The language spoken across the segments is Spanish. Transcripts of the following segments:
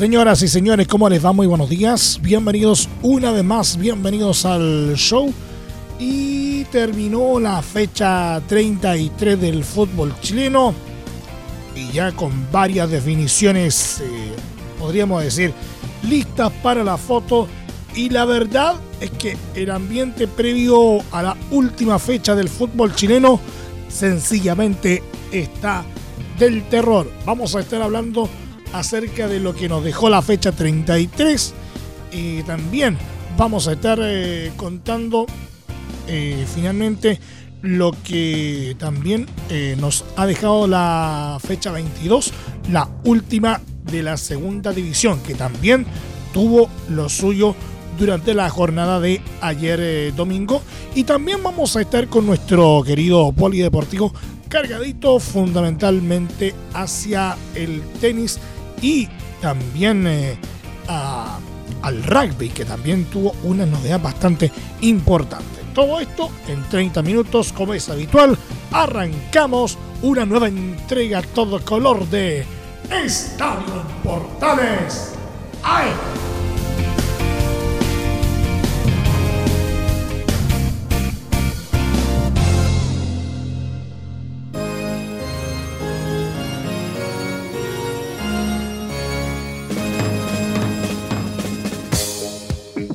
Señoras y señores, ¿cómo les va? Muy buenos días. Bienvenidos una vez más, bienvenidos al show. Y terminó la fecha 33 del fútbol chileno. Y ya con varias definiciones, eh, podríamos decir, listas para la foto. Y la verdad es que el ambiente previo a la última fecha del fútbol chileno sencillamente está del terror. Vamos a estar hablando acerca de lo que nos dejó la fecha 33 y también vamos a estar eh, contando eh, finalmente lo que también eh, nos ha dejado la fecha 22, la última de la segunda división, que también tuvo lo suyo durante la jornada de ayer domingo. Y también vamos a estar con nuestro querido polideportivo cargadito fundamentalmente hacia el tenis y también eh, al rugby, que también tuvo una novedad bastante importante. Todo esto en 30 minutos, como es habitual, arrancamos una nueva entrega todo color de Estadio Portales. ¡Ay!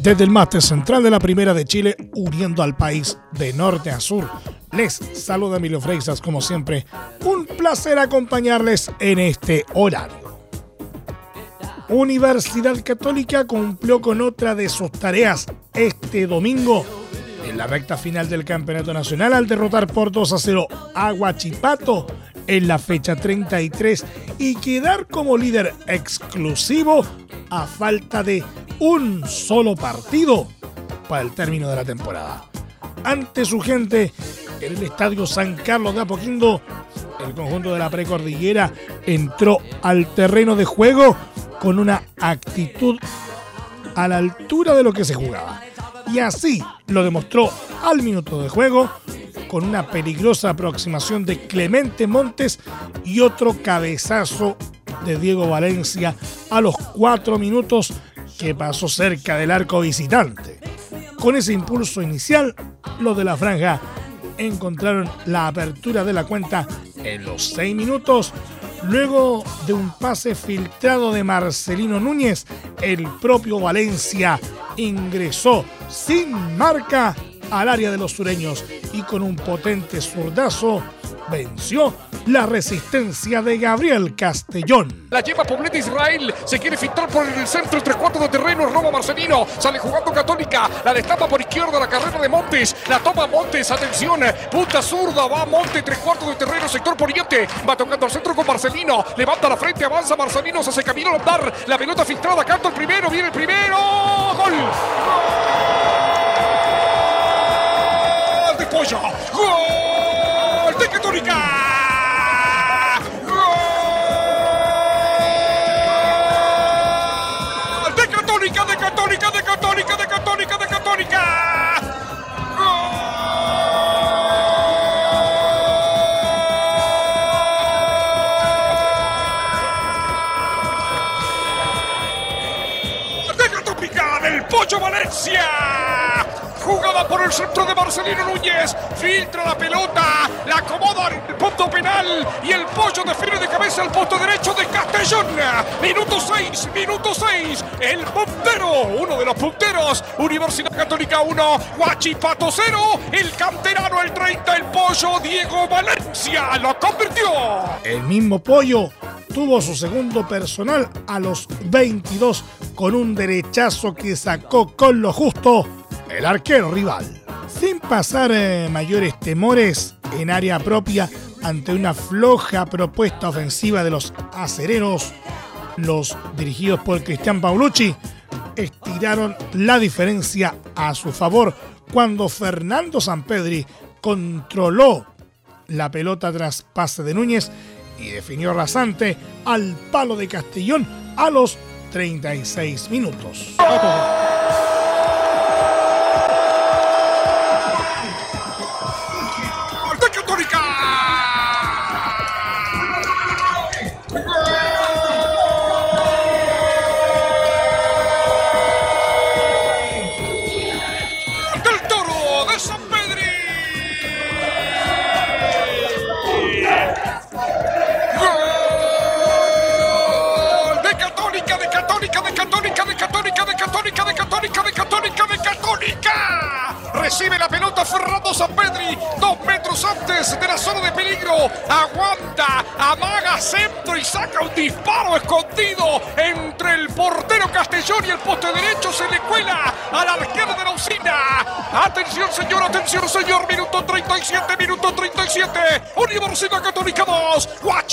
Desde el máster central de la Primera de Chile, uniendo al país de norte a sur, les saluda Emilio Freixas, como siempre. Un placer acompañarles en este horario. Universidad Católica cumplió con otra de sus tareas este domingo en la recta final del Campeonato Nacional al derrotar por 2 a 0 a Guachipato en la fecha 33 y quedar como líder exclusivo a falta de un solo partido para el término de la temporada. Ante su gente en el Estadio San Carlos de Apoquindo, el conjunto de la precordillera entró al terreno de juego con una actitud a la altura de lo que se jugaba. Y así lo demostró al minuto de juego con una peligrosa aproximación de Clemente Montes y otro cabezazo de Diego Valencia a los cuatro minutos que pasó cerca del arco visitante. Con ese impulso inicial, los de la franja encontraron la apertura de la cuenta en los seis minutos. Luego de un pase filtrado de Marcelino Núñez, el propio Valencia ingresó sin marca al área de los sureños y con un potente zurdazo venció la resistencia de Gabriel Castellón. La lleva Poblete Israel, se quiere filtrar por el centro, tres cuartos de terreno, roba Marcelino, sale jugando Católica, la destapa por izquierda la carrera de Montes, la toma Montes, atención, punta zurda, va Montes, tres cuartos de terreno, sector poniente, va tocando al centro con Marcelino, levanta la frente, avanza Marcelino, se hace camino al dar, la pelota filtrada, canto el primero, viene el primero, gol. ¡Gol de pollo! ¡Gol de Católica! Católica, de Católica, de Católica, de Católica. De Católica del Pollo Valencia. Jugada por el centro de Marcelino Núñez. Filtra la pelota. La acomoda en el punto penal. Y el pollo define de cabeza al punto derecho de Castellón. Minuto 6, minuto 6. El puntero, uno de los punteros. Universidad Católica 1, Huachipato 0. El canterano, el 30, el pollo Diego Valencia lo convirtió. El mismo pollo tuvo su segundo personal a los 22 con un derechazo que sacó con lo justo el arquero rival. Sin pasar eh, mayores temores en área propia ante una floja propuesta ofensiva de los acereros, Los dirigidos por Cristian Paulucci estiraron la diferencia a su favor cuando Fernando Sampedri controló la pelota tras pase de Núñez y definió rasante al palo de Castellón a los 36 minutos.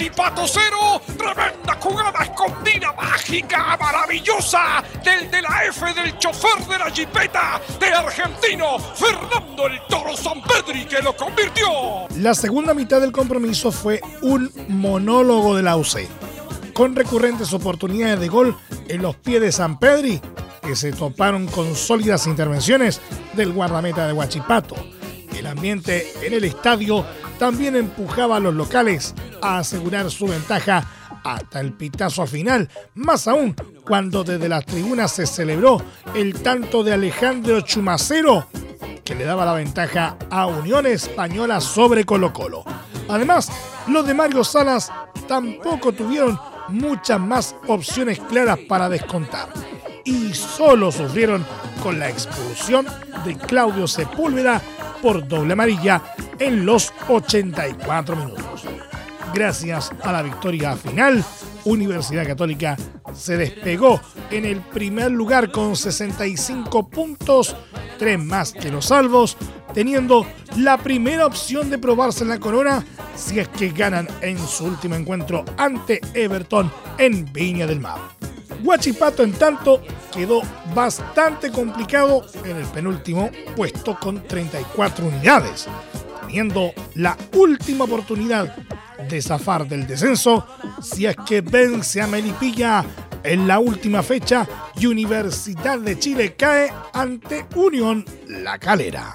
Guachipato 0. Tremenda jugada escondida, mágica, maravillosa. Del de la F del chofer de la jipeta de argentino. Fernando el Toro Pedri que lo convirtió. La segunda mitad del compromiso fue un monólogo de la UC, con recurrentes oportunidades de gol en los pies de San Pedri, que se toparon con sólidas intervenciones del guardameta de Huachipato. El ambiente en el estadio también empujaba a los locales a asegurar su ventaja hasta el pitazo final, más aún cuando desde las tribunas se celebró el tanto de Alejandro Chumacero que le daba la ventaja a Unión Española sobre Colo Colo. Además, los de Mario Salas tampoco tuvieron muchas más opciones claras para descontar y solo sufrieron con la expulsión de Claudio Sepúlveda por doble amarilla en los 84 minutos. Gracias a la victoria final, Universidad Católica se despegó en el primer lugar con 65 puntos, tres más que los salvos, teniendo la primera opción de probarse en la corona si es que ganan en su último encuentro ante Everton en Viña del Mar. Huachipato, en tanto, quedó bastante complicado en el penúltimo puesto con 34 unidades, teniendo la última oportunidad de zafar del descenso si es que vence a Melipilla en la última fecha Universidad de Chile cae ante Unión La Calera.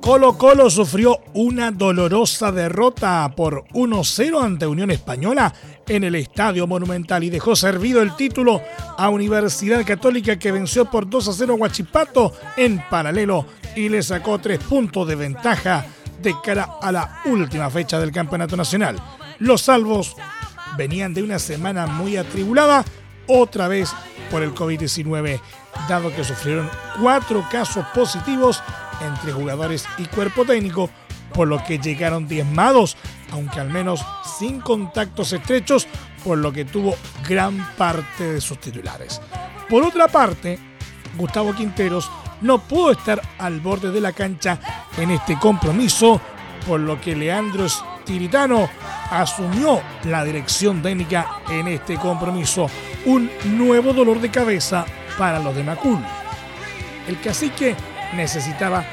Colo Colo sufrió una dolorosa derrota por 1-0 ante Unión Española en el Estadio Monumental y dejó servido el título a Universidad Católica que venció por 2-0 a Huachipato en paralelo y le sacó tres puntos de ventaja de cara a la última fecha del Campeonato Nacional. Los salvos venían de una semana muy atribulada, otra vez por el COVID-19, dado que sufrieron cuatro casos positivos entre jugadores y cuerpo técnico, por lo que llegaron diezmados, aunque al menos sin contactos estrechos, por lo que tuvo gran parte de sus titulares. Por otra parte, Gustavo Quinteros no pudo estar al borde de la cancha en este compromiso, por lo que Leandro Stiritano asumió la dirección técnica en este compromiso. Un nuevo dolor de cabeza para los de Macul. El cacique necesitaba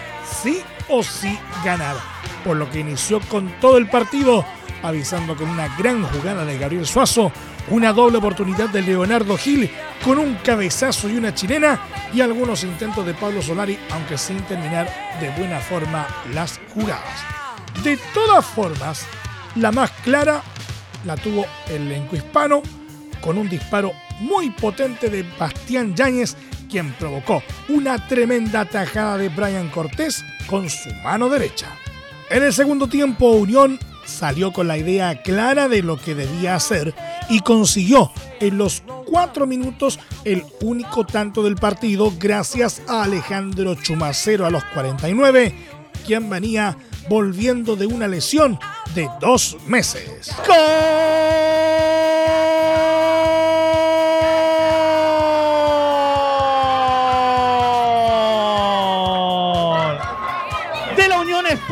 sí o sí ganar, por lo que inició con todo el partido, avisando con una gran jugada de Gabriel Suazo una doble oportunidad de Leonardo Gil con un cabezazo y una chilena y algunos intentos de Pablo Solari, aunque sin terminar de buena forma las jugadas. De todas formas, la más clara la tuvo el elenco hispano con un disparo muy potente de Bastián Yáñez, quien provocó una tremenda tajada de Brian Cortés con su mano derecha. En el segundo tiempo, Unión salió con la idea clara de lo que debía hacer y consiguió en los cuatro minutos el único tanto del partido gracias a Alejandro Chumacero a los 49, quien venía volviendo de una lesión de dos meses.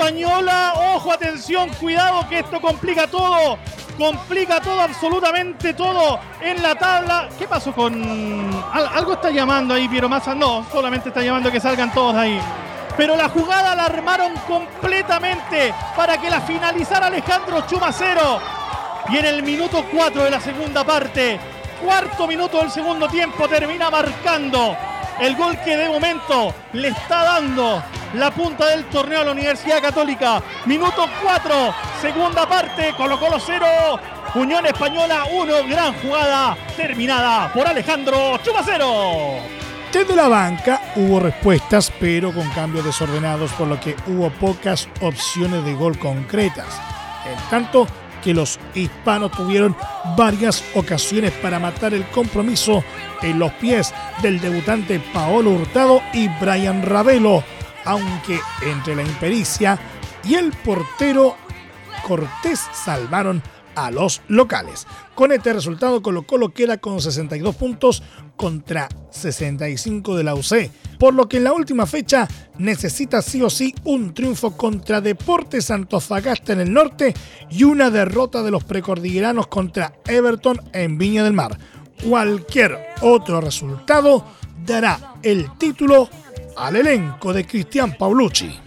Ojo, atención, cuidado que esto complica todo. Complica todo, absolutamente todo en la tabla. ¿Qué pasó con... algo está llamando ahí Piero Massa? No, solamente está llamando que salgan todos de ahí. Pero la jugada la armaron completamente para que la finalizara Alejandro Chumacero. Y en el minuto 4 de la segunda parte, cuarto minuto del segundo tiempo, termina marcando el gol que de momento le está dando la punta del torneo a la Universidad Católica. Minuto 4, segunda parte, Colo Colo 0, Unión Española 1, gran jugada terminada por Alejandro Chumacero. Desde la banca hubo respuestas, pero con cambios desordenados, por lo que hubo pocas opciones de gol concretas. En tanto, que los hispanos tuvieron varias ocasiones para matar el compromiso en los pies del debutante Paolo Hurtado y Brian Ravelo, aunque entre la impericia y el portero Cortés salvaron a los locales. Con este resultado Colo Colo queda con 62 puntos contra 65 de la UC, por lo que en la última fecha necesita sí o sí un triunfo contra Deportes Antofagasta en el norte y una derrota de los precordilleranos contra Everton en Viña del Mar. Cualquier otro resultado dará el título al elenco de Cristian Paulucci.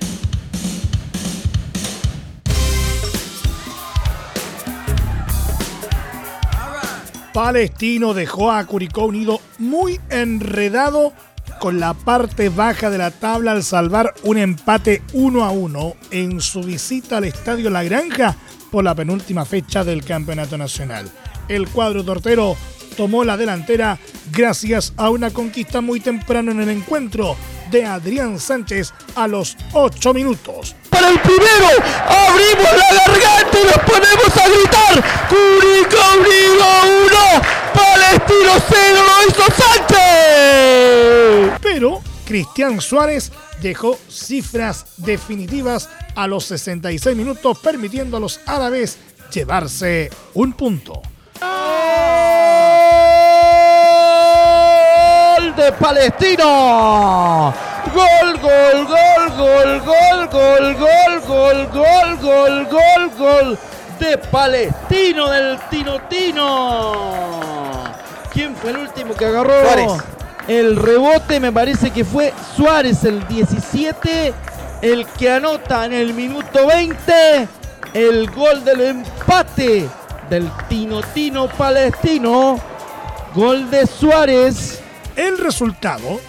Palestino dejó a Curicó Unido muy enredado con la parte baja de la tabla al salvar un empate 1 a 1 en su visita al Estadio La Granja por la penúltima fecha del Campeonato Nacional. El cuadro tortero tomó la delantera gracias a una conquista muy temprano en el encuentro de Adrián Sánchez a los 8 minutos. Para el primero, abrimos la garganta y nos ponemos a gritar. Curicó Unido 1, Palestino 0, lo hizo Sánchez. Pero Cristian Suárez dejó cifras definitivas a los 66 minutos, permitiendo a los árabes llevarse un punto. De Palestino. Gol, gol, gol, gol, gol, gol, gol, gol, gol, gol, gol, gol de Palestino del Tino Tino. ¿Quién fue el último que agarró? Suárez. El rebote me parece que fue Suárez el 17, el que anota en el minuto 20 el gol del empate del Tino Tino Palestino. Gol de Suárez el resultado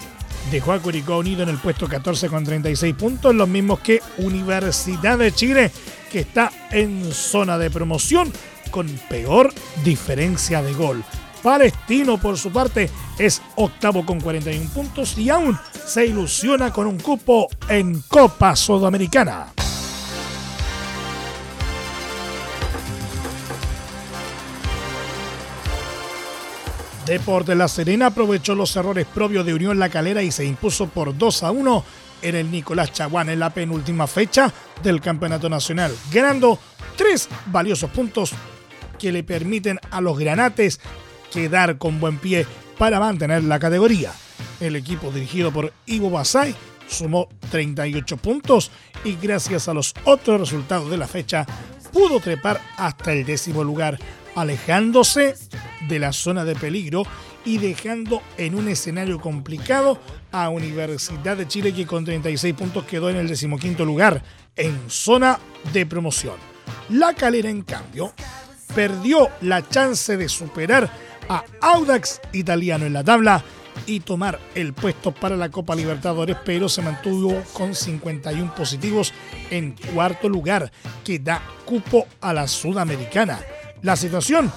dejó a Curicó Unido en el puesto 14 con 36 puntos, los mismos que Universidad de Chile, que está en zona de promoción con peor diferencia de gol. Palestino, por su parte, es octavo con 41 puntos y aún se ilusiona con un cupo en Copa Sudamericana. Deportes La Serena aprovechó los errores propios de Unión La Calera y se impuso por 2 a 1 en el Nicolás Chaguán en la penúltima fecha del Campeonato Nacional, ganando tres valiosos puntos que le permiten a los granates quedar con buen pie para mantener la categoría. El equipo dirigido por Ivo Basay sumó 38 puntos y gracias a los otros resultados de la fecha pudo trepar hasta el décimo lugar alejándose de la zona de peligro y dejando en un escenario complicado a Universidad de Chile que con 36 puntos quedó en el decimoquinto lugar en zona de promoción. La calera en cambio perdió la chance de superar a Audax italiano en la tabla y tomar el puesto para la Copa Libertadores, pero se mantuvo con 51 positivos en cuarto lugar, que da cupo a la Sudamericana. La situación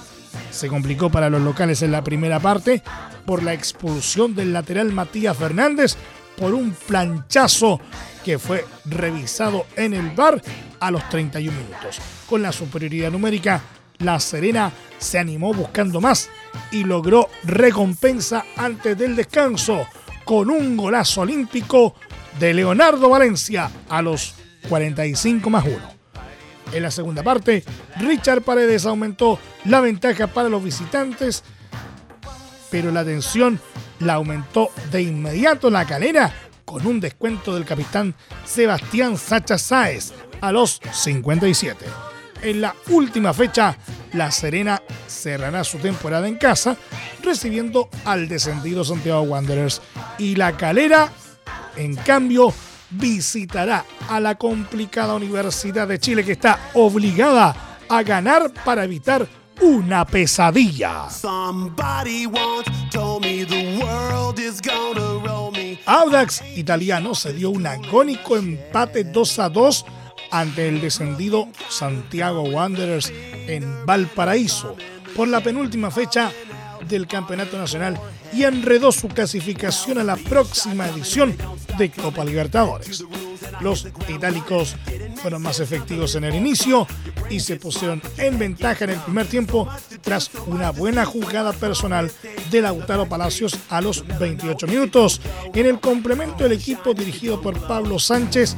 se complicó para los locales en la primera parte por la expulsión del lateral Matías Fernández por un planchazo que fue revisado en el bar a los 31 minutos. Con la superioridad numérica, La Serena se animó buscando más y logró recompensa antes del descanso con un golazo olímpico de Leonardo Valencia a los 45 más 1. En la segunda parte, Richard Paredes aumentó la ventaja para los visitantes, pero la tensión la aumentó de inmediato la calera con un descuento del capitán Sebastián Sacha Sáez a los 57. En la última fecha, La Serena cerrará su temporada en casa, recibiendo al descendido Santiago Wanderers. Y La Calera, en cambio, visitará a la complicada Universidad de Chile que está obligada a ganar para evitar una pesadilla. Audax italiano se dio un agónico empate 2 a 2 ante el descendido Santiago Wanderers en Valparaíso por la penúltima fecha del Campeonato Nacional y enredó su clasificación a la próxima edición de Copa Libertadores. Los itálicos fueron más efectivos en el inicio y se pusieron en ventaja en el primer tiempo tras una buena jugada personal de Lautaro Palacios a los 28 minutos. En el complemento, el equipo dirigido por Pablo Sánchez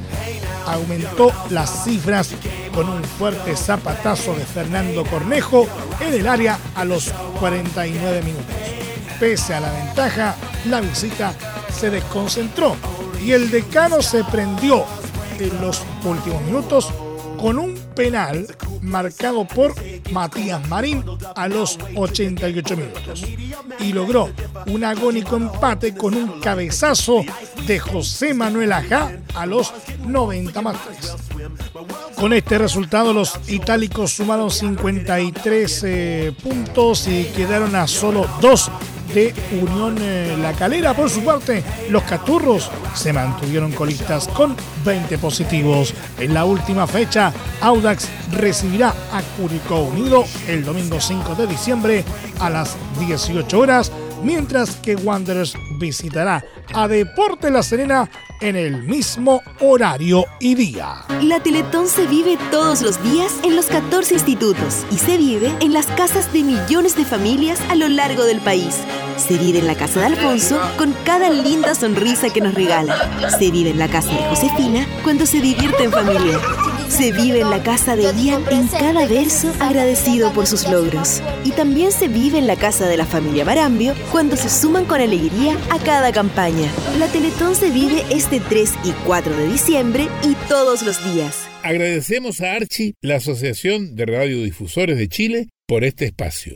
aumentó las cifras con un fuerte zapatazo de Fernando Cornejo en el área a los 49 minutos. Pese a la ventaja, la visita se desconcentró y el decano se prendió en los últimos minutos con un penal marcado por Matías Marín a los 88 minutos y logró un agónico empate con un cabezazo de José Manuel Ajá a los 90 más 3. Con este resultado los itálicos sumaron 53 eh, puntos y quedaron a solo dos de Unión eh, La Calera. Por su parte, los Caturros se mantuvieron colistas con 20 positivos. En la última fecha, Audax recibirá a Curicó Unido el domingo 5 de diciembre a las 18 horas, mientras que Wanderers visitará a Deporte La Serena en el mismo horario y día. La Teletón se vive todos los días en los 14 institutos y se vive en las casas de millones de familias a lo largo del país. Se vive en la casa de Alfonso con cada linda sonrisa que nos regala. Se vive en la casa de Josefina cuando se divierte en familia. Se vive en la casa de Ian en cada verso agradecido por sus logros. Y también se vive en la casa de la familia Barambio cuando se suman con alegría a cada campaña. La Teletón se vive este 3 y 4 de diciembre y todos los días. Agradecemos a Archi, la Asociación de Radiodifusores de Chile, por este espacio.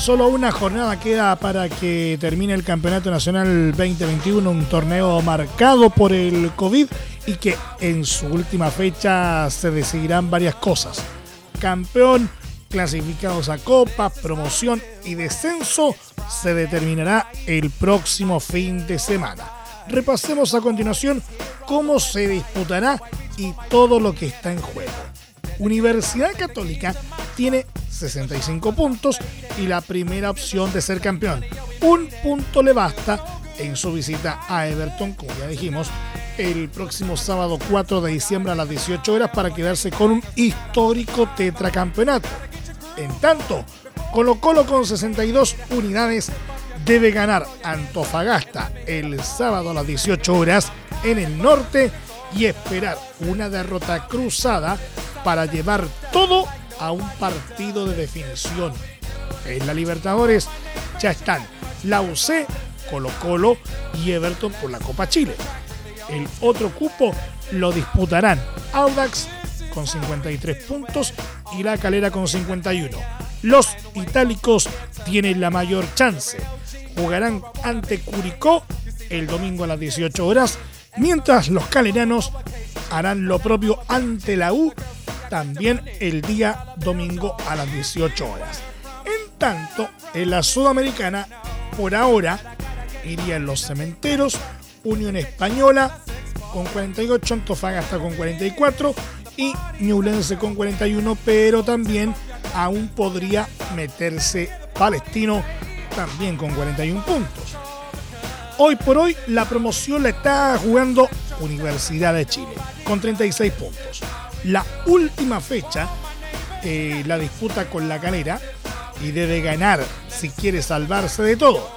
solo una jornada queda para que termine el Campeonato Nacional 2021, un torneo marcado por el COVID y que en su última fecha se decidirán varias cosas. Campeón, clasificados a Copa, promoción y descenso se determinará el próximo fin de semana. Repasemos a continuación cómo se disputará y todo lo que está en juego. Universidad Católica tiene 65 puntos y la primera opción de ser campeón. Un punto le basta en su visita a Everton, como ya dijimos, el próximo sábado 4 de diciembre a las 18 horas para quedarse con un histórico tetracampeonato. En tanto, Colo Colo con 62 unidades debe ganar Antofagasta el sábado a las 18 horas en el norte y esperar una derrota cruzada para llevar todo a un partido de definición. En la Libertadores ya están la UC, Colo Colo y Everton por la Copa Chile. El otro cupo lo disputarán Audax con 53 puntos y La Calera con 51. Los itálicos tienen la mayor chance. Jugarán ante Curicó el domingo a las 18 horas, mientras los caleranos harán lo propio ante la U también el día domingo a las 18 horas. En tanto, en la Sudamericana, por ahora, irían los cementeros, Unión Española con 48, Antofagasta con 44 y Ñublense con 41, pero también aún podría meterse Palestino también con 41 puntos. Hoy por hoy la promoción la está jugando Universidad de Chile con 36 puntos la última fecha, eh, la disputa con la calera y debe ganar si quiere salvarse de todo.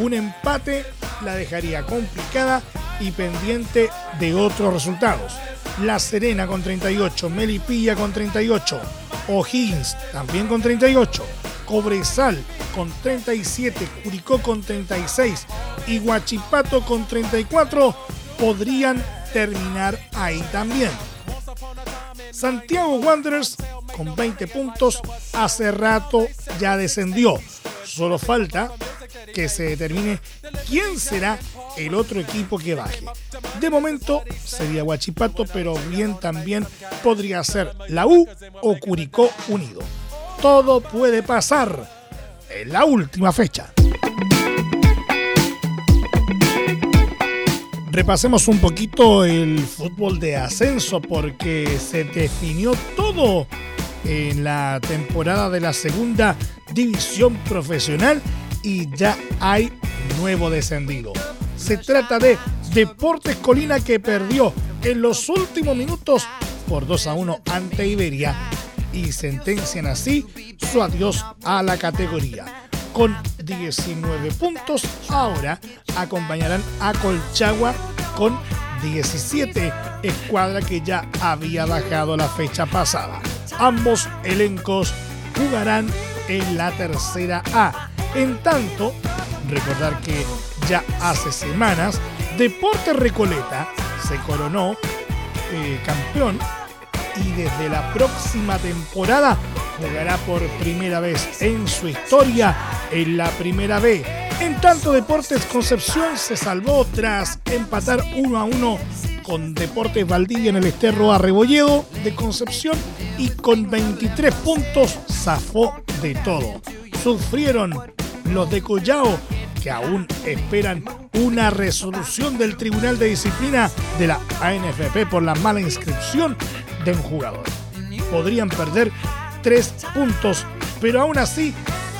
Un empate la dejaría complicada y pendiente de otros resultados. La Serena con 38, Melipilla con 38, O'Higgins también con 38, Cobresal con 37, Curicó con 36 y Huachipato con 34 podrían terminar ahí también. Santiago Wanderers con 20 puntos hace rato ya descendió. Solo falta que se determine quién será el otro equipo que baje. De momento sería Huachipato, pero bien también podría ser la U o Curicó Unido. Todo puede pasar en la última fecha. Repasemos un poquito el fútbol de ascenso porque se definió todo en la temporada de la segunda división profesional y ya hay nuevo descendido. Se trata de Deportes Colina que perdió en los últimos minutos por 2 a 1 ante Iberia y sentencian así su adiós a la categoría. Con 19 puntos, ahora acompañarán a Colchagua con 17, escuadra que ya había bajado la fecha pasada. Ambos elencos jugarán en la tercera A. En tanto, recordar que ya hace semanas Deportes Recoleta se coronó eh, campeón y desde la próxima temporada jugará por primera vez en su historia en la primera B. En tanto, Deportes Concepción se salvó tras empatar 1 a 1 con Deportes Valdivia en el Esterro Arrebolledo de Concepción y con 23 puntos zafó de todo. Sufrieron los de Collao que aún esperan una resolución del Tribunal de Disciplina de la ANFP por la mala inscripción de un jugador. Podrían perder tres puntos, pero aún así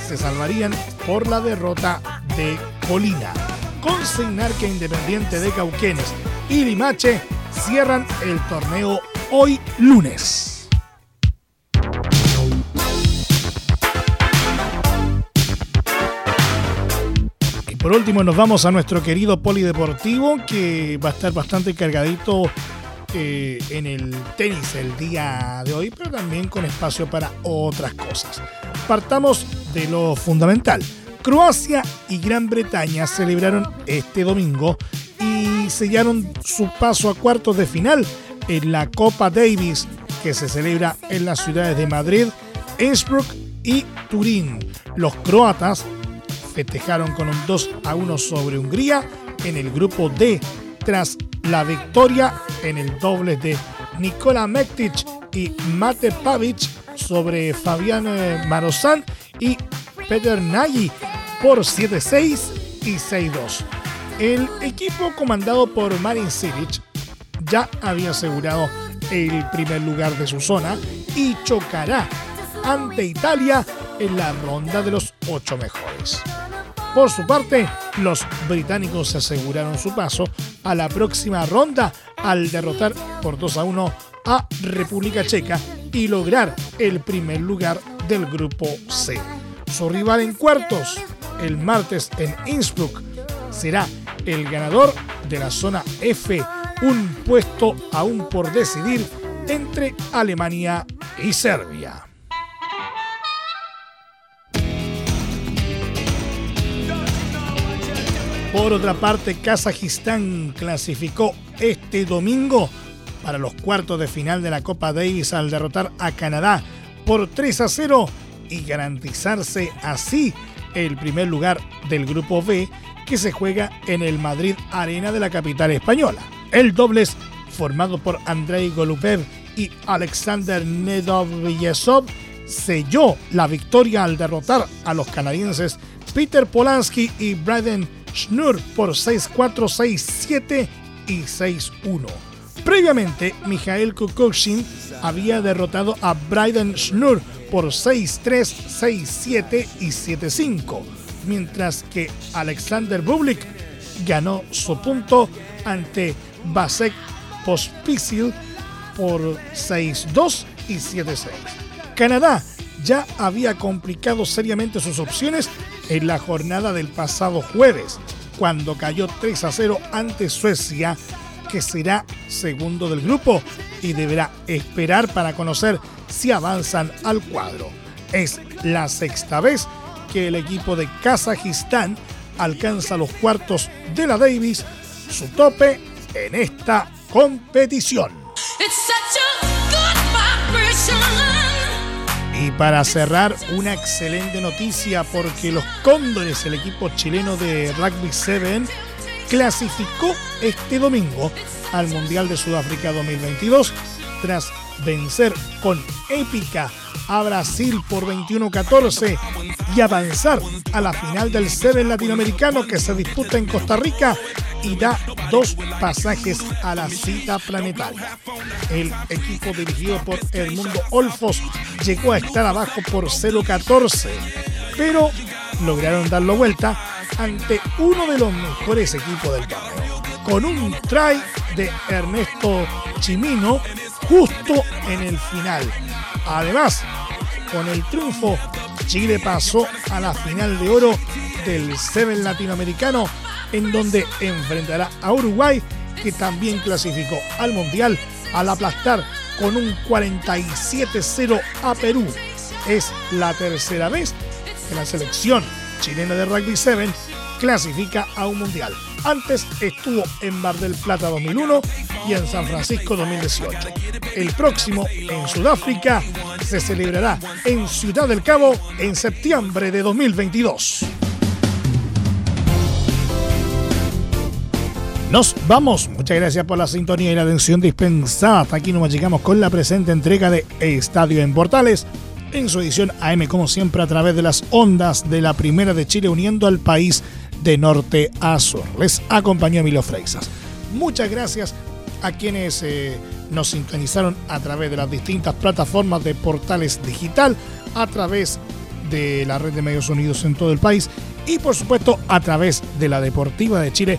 se salvarían por la derrota de Colina. Consignar que Independiente de Cauquenes y Limache cierran el torneo hoy lunes. Y por último nos vamos a nuestro querido polideportivo que va a estar bastante cargadito en el tenis el día de hoy, pero también con espacio para otras cosas. Partamos de lo fundamental. Croacia y Gran Bretaña celebraron este domingo y sellaron su paso a cuartos de final en la Copa Davis que se celebra en las ciudades de Madrid, Innsbruck y Turín. Los croatas festejaron con un 2 a 1 sobre Hungría en el grupo D tras la victoria en el doble de Nikola Mektic y Mate Pavic sobre Fabián eh, Marozán y Peter Nagy por 7-6 y 6-2. El equipo comandado por Marin Cilic ya había asegurado el primer lugar de su zona y chocará ante Italia en la ronda de los ocho mejores. Por su parte, los británicos aseguraron su paso a la próxima ronda al derrotar por 2 a 1 a República Checa y lograr el primer lugar del grupo C. Su rival en cuartos, el martes en Innsbruck, será el ganador de la zona F, un puesto aún por decidir entre Alemania y Serbia. Por otra parte, Kazajistán clasificó este domingo para los cuartos de final de la Copa Davis al derrotar a Canadá por 3 a 0 y garantizarse así el primer lugar del grupo B que se juega en el Madrid Arena de la capital española. El dobles formado por Andrei Golubev y Alexander Nedovyesov selló la victoria al derrotar a los canadienses Peter Polanski y Braden Schnur por 6-4, 6-7 y 6-1. Previamente, Mikhail Kukushkin había derrotado a Bryden Schnur por 6-3, 6-7 y 7-5, mientras que Alexander Bublik ganó su punto ante Basek Pospisil por 6-2 y 7-6. Canadá ya había complicado seriamente sus opciones en la jornada del pasado jueves, cuando cayó 3 a 0 ante Suecia, que será segundo del grupo y deberá esperar para conocer si avanzan al cuadro. Es la sexta vez que el equipo de Kazajistán alcanza los cuartos de la Davis, su tope en esta competición. Y para cerrar, una excelente noticia porque los Cóndores, el equipo chileno de Rugby 7, clasificó este domingo al Mundial de Sudáfrica 2022 tras vencer con épica a Brasil por 21-14 y avanzar a la final del Seven latinoamericano que se disputa en Costa Rica y da dos pasajes a la cita planetaria. El equipo dirigido por Edmundo Olfos llegó a estar abajo por 0-14, pero lograron darlo vuelta ante uno de los mejores equipos del torneo, con un try de Ernesto Chimino justo en el final. Además, con el triunfo, Chile pasó a la final de oro del Seven Latinoamericano, en donde enfrentará a Uruguay, que también clasificó al Mundial al aplastar con un 47-0 a Perú. Es la tercera vez que la selección chilena de Rugby 7 clasifica a un mundial. Antes estuvo en Mar del Plata 2001 y en San Francisco 2018. El próximo en Sudáfrica se celebrará en Ciudad del Cabo en septiembre de 2022. Nos vamos. Muchas gracias por la sintonía y la atención dispensada. Hasta aquí nos llegamos con la presente entrega de Estadio en Portales en su edición AM como siempre a través de las ondas de la Primera de Chile uniendo al país de norte a sur. Les acompañó Emilio Freixas. Muchas gracias a quienes eh, nos sintonizaron a través de las distintas plataformas de portales digital, a través de la red de medios unidos en todo el país y por supuesto a través de la Deportiva de Chile,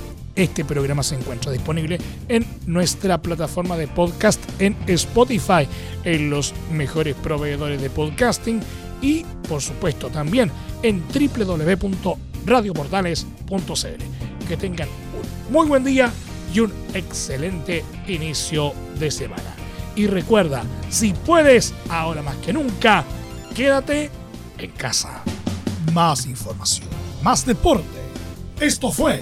este programa se encuentra disponible en nuestra plataforma de podcast en Spotify, en los mejores proveedores de podcasting y por supuesto también en www.radioportales.cl. Que tengan un muy buen día y un excelente inicio de semana. Y recuerda, si puedes, ahora más que nunca, quédate en casa. Más información, más deporte. Esto fue